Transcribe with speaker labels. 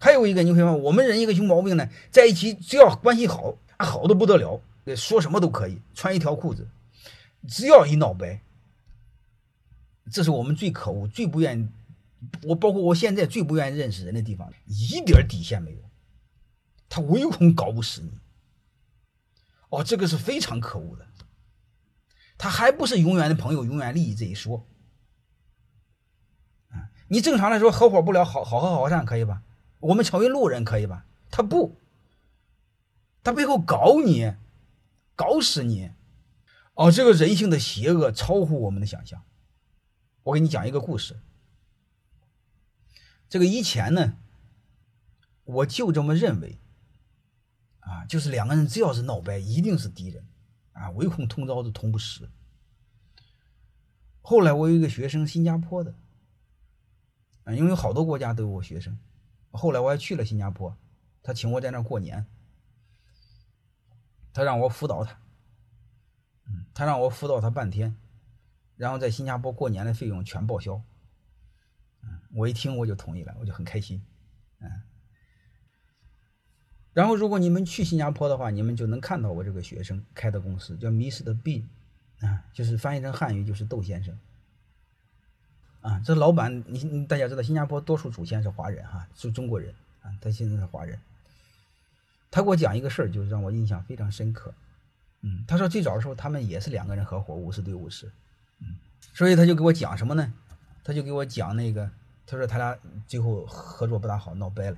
Speaker 1: 还有一个，你会发现我们人一个熊毛病呢，在一起只要关系好，好的不得了，说什么都可以，穿一条裤子，只要一闹掰，这是我们最可恶、最不愿，我包括我现在最不愿意认识人的地方，一点底线没有，他唯恐搞不死你。哦，这个是非常可恶的，他还不是永远的朋友，永远利益这一说。你正常来说合伙不了，好好合好散可以吧？我们成为路人可以吧？他不，他背后搞你，搞死你！哦，这个人性的邪恶超乎我们的想象。我给你讲一个故事。这个以前呢，我就这么认为，啊，就是两个人只要是闹掰，一定是敌人，啊，唯恐同朝子同不死。后来我有一个学生，新加坡的，啊，因为好多国家都有我学生。后来我还去了新加坡，他请我在那儿过年，他让我辅导他，他让我辅导他半天，然后在新加坡过年的费用全报销，我一听我就同意了，我就很开心，嗯，然后如果你们去新加坡的话，你们就能看到我这个学生开的公司叫 Mr. Bean，啊，就是翻译成汉语就是窦先生。啊，这老板，你大家知道，新加坡多数祖先是华人哈，是中国人啊，他现在是华人。他给我讲一个事儿，就是让我印象非常深刻。嗯，他说最早的时候他们也是两个人合伙，五十对五十。嗯，所以他就给我讲什么呢？他就给我讲那个，他说他俩最后合作不大好，闹掰了。